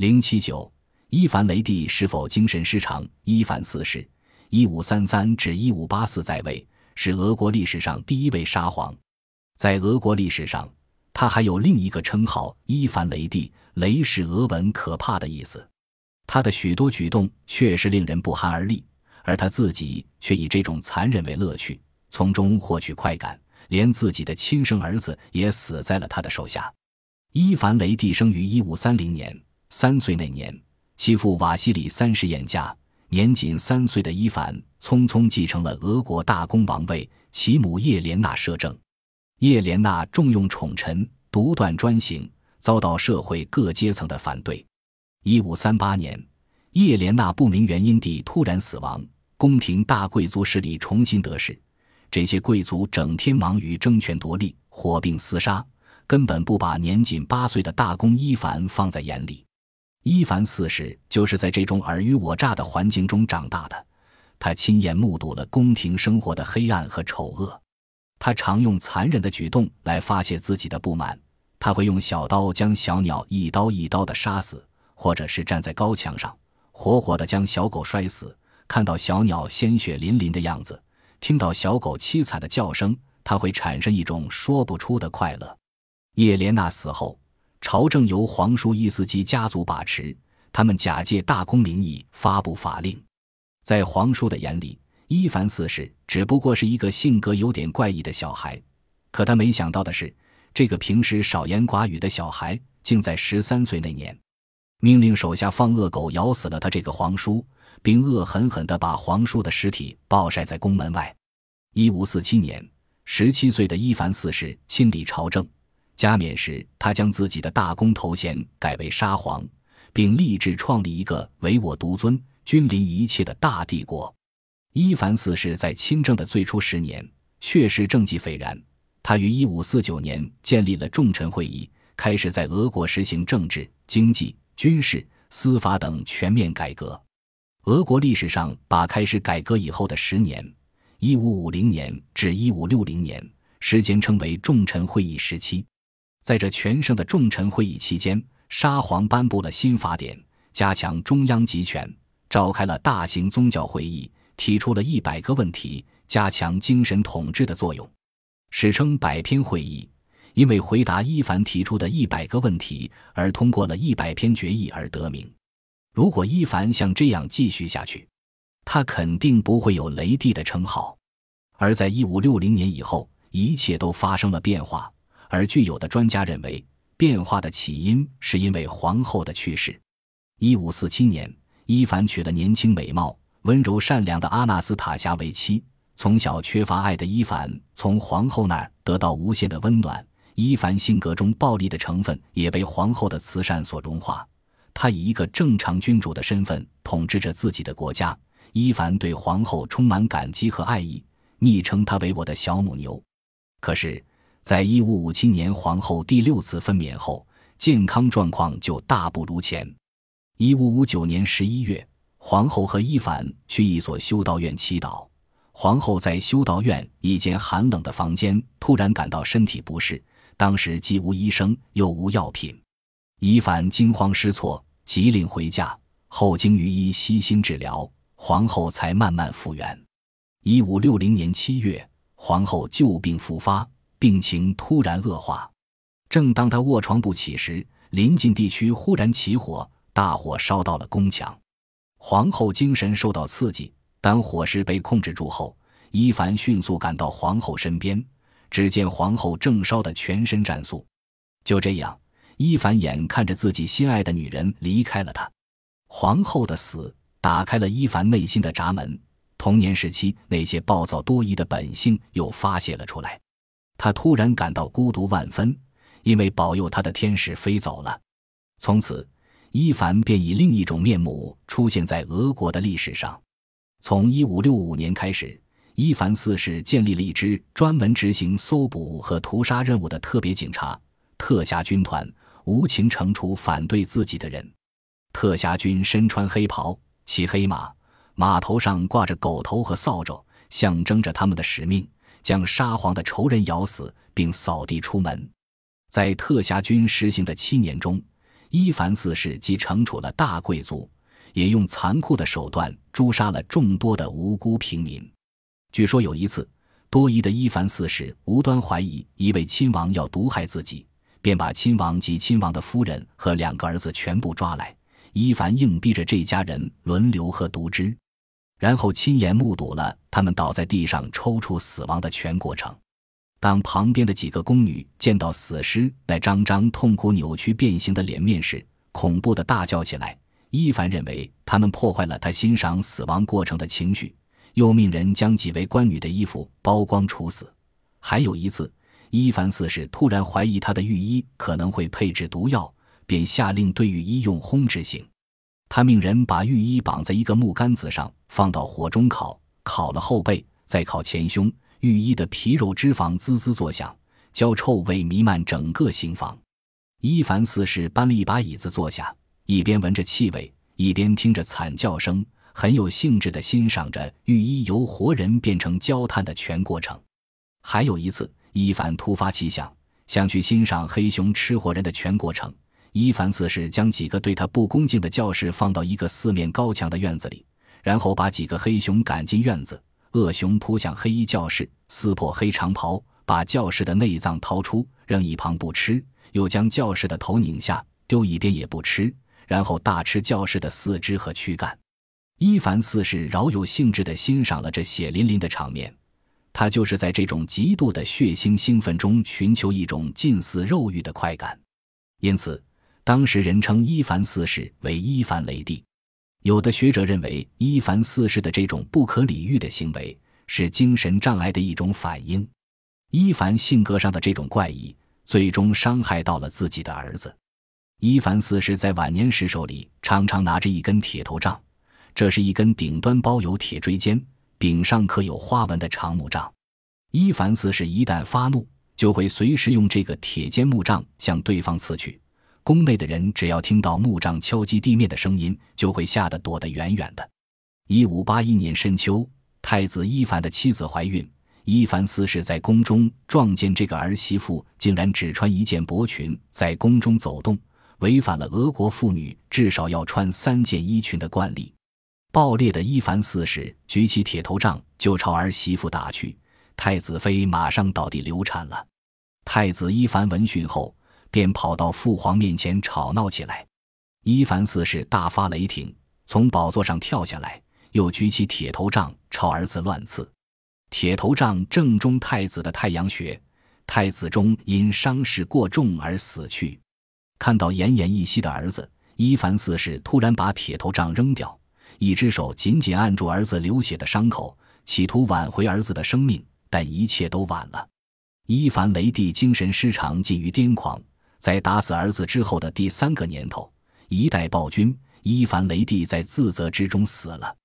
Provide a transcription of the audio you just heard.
零七九，伊凡雷帝是否精神失常？伊凡四世（一五三三至一五八四）在位，是俄国历史上第一位沙皇。在俄国历史上，他还有另一个称号——伊凡雷帝。雷是俄文“可怕”的意思。他的许多举动确实令人不寒而栗，而他自己却以这种残忍为乐趣，从中获取快感。连自己的亲生儿子也死在了他的手下。伊凡雷帝生于一五三零年，三岁那年，其父瓦西里三世晏驾，年仅三岁的伊凡匆匆继承了俄国大公王位，其母叶莲娜摄政。叶莲娜重用宠臣，独断专行，遭到社会各阶层的反对。一五三八年，叶莲娜不明原因地突然死亡，宫廷大贵族势力重新得势。这些贵族整天忙于争权夺利、火并厮杀，根本不把年仅八岁的大公伊凡放在眼里。伊凡四世就是在这种尔虞我诈的环境中长大的，他亲眼目睹了宫廷生活的黑暗和丑恶。他常用残忍的举动来发泄自己的不满，他会用小刀将小鸟一刀一刀的杀死，或者是站在高墙上，活活的将小狗摔死。看到小鸟鲜血淋淋的样子。听到小狗凄惨的叫声，他会产生一种说不出的快乐。叶莲娜死后，朝政由皇叔伊斯基家族把持，他们假借大公名义发布法令。在皇叔的眼里，伊凡四世只不过是一个性格有点怪异的小孩。可他没想到的是，这个平时少言寡语的小孩，竟在十三岁那年，命令手下放恶狗咬死了他这个皇叔。并恶狠狠地把皇叔的尸体暴晒在宫门外。一五四七年，十七岁的伊凡四世亲理朝政，加冕时，他将自己的大公头衔改为沙皇，并立志创立一个唯我独尊、君临一切的大帝国。伊凡四世在亲政的最初十年，确实政绩斐然。他于一五四九年建立了重臣会议，开始在俄国实行政治、经济、军事、司法等全面改革。俄国历史上把开始改革以后的十年（一五五零年至一五六零年）时间称为重臣会议时期。在这全盛的重臣会议期间，沙皇颁布了新法典，加强中央集权，召开了大型宗教会议，提出了一百个问题，加强精神统治的作用，史称百篇会议。因为回答伊凡提出的一百个问题而通过了一百篇决议而得名。如果伊凡像这样继续下去，他肯定不会有雷帝的称号。而在一五六零年以后，一切都发生了变化。而具有的专家认为，变化的起因是因为皇后的去世。一五四七年，伊凡娶了年轻、美貌、温柔、善良的阿纳斯塔夏为妻。从小缺乏爱的伊凡，从皇后那儿得到无限的温暖。伊凡性格中暴力的成分也被皇后的慈善所融化。他以一个正常君主的身份统治着自己的国家。伊凡对皇后充满感激和爱意，昵称她为“我的小母牛”。可是，在一五五七年皇后第六次分娩后，健康状况就大不如前。一五五九年十一月，皇后和伊凡去一所修道院祈祷。皇后在修道院一间寒冷的房间突然感到身体不适，当时既无医生又无药品。伊凡惊慌失措，急令回家。后经于医悉心治疗，皇后才慢慢复原。一五六零年七月，皇后旧病复发，病情突然恶化。正当他卧床不起时，临近地区忽然起火，大火烧到了宫墙。皇后精神受到刺激，当火势被控制住后，伊凡迅速赶到皇后身边，只见皇后正烧得全身战素。就这样。伊凡眼看着自己心爱的女人离开了他，皇后的死打开了伊凡内心的闸门，童年时期那些暴躁多疑的本性又发泄了出来。他突然感到孤独万分，因为保佑他的天使飞走了。从此，伊凡便以另一种面目出现在俄国的历史上。从一五六五年开始，伊凡四世建立了一支专门执行搜捕和屠杀任务的特别警察——特辖军团。无情惩处反对自己的人。特辖军身穿黑袍，骑黑马，马头上挂着狗头和扫帚，象征着他们的使命：将沙皇的仇人咬死，并扫地出门。在特辖军实行的七年中，伊凡四世既惩处了大贵族，也用残酷的手段诛杀了众多的无辜平民。据说有一次，多疑的伊凡四世无端怀疑一位亲王要毒害自己，便把亲王及亲王的夫人和两个儿子全部抓来。伊凡硬逼着这家人轮流喝毒汁，然后亲眼目睹了他们倒在地上抽搐死亡的全过程。当旁边的几个宫女见到死尸那张张痛苦、扭曲、变形的脸面时，恐怖的大叫起来。伊凡认为他们破坏了他欣赏死亡过程的情绪，又命人将几位官女的衣服剥光处死。还有一次，伊凡四世突然怀疑他的御医可能会配置毒药，便下令对御医用轰之刑。他命人把御医绑在一个木杆子上，放到火中烤，烤了后背，再烤前胸。御医的皮肉脂肪滋滋作响，焦臭味弥漫整个刑房。伊凡四世搬了一把椅子坐下，一边闻着气味，一边听着惨叫声，很有兴致地欣赏着御医由活人变成焦炭的全过程。还有一次，伊凡突发奇想，想去欣赏黑熊吃活人的全过程。伊凡四世将几个对他不恭敬的教士放到一个四面高墙的院子里，然后把几个黑熊赶进院子。恶熊扑向黑衣教士，撕破黑长袍，把教士的内脏掏出，扔一旁不吃；又将教士的头拧下，丢一边也不吃，然后大吃教士的四肢和躯干。伊凡四世饶有兴致地欣赏了这血淋淋的场面，他就是在这种极度的血腥兴奋中寻求一种近似肉欲的快感。因此，当时人称伊凡四世为伊凡雷帝。有的学者认为，伊凡四世的这种不可理喻的行为是精神障碍的一种反应。伊凡性格上的这种怪异，最终伤害到了自己的儿子。伊凡四世在晚年时手里常常拿着一根铁头杖，这是一根顶端包有铁锥尖、柄上刻有花纹的长木杖。伊凡四世一旦发怒，就会随时用这个铁尖木杖向对方刺去。宫内的人只要听到木杖敲击地面的声音，就会吓得躲得远远的。一五八一年深秋，太子伊凡的妻子怀孕，伊凡四世在宫中撞见这个儿媳妇竟然只穿一件薄裙在宫中走动，违反了俄国妇女至少要穿三件衣裙的惯例。暴烈的伊凡四世举起铁头杖就朝儿媳妇打去，太子妃马上倒地流产了。太子伊凡闻讯后。便跑到父皇面前吵闹起来，伊凡四世大发雷霆，从宝座上跳下来，又举起铁头杖朝儿子乱刺。铁头杖正中太子的太阳穴，太子中因伤势过重而死去。看到奄奄一息的儿子，伊凡四世突然把铁头杖扔掉，一只手紧紧按住儿子流血的伤口，企图挽回儿子的生命，但一切都晚了。伊凡雷帝精神失常，近于癫狂。在打死儿子之后的第三个年头，一代暴君伊凡雷帝在自责之中死了。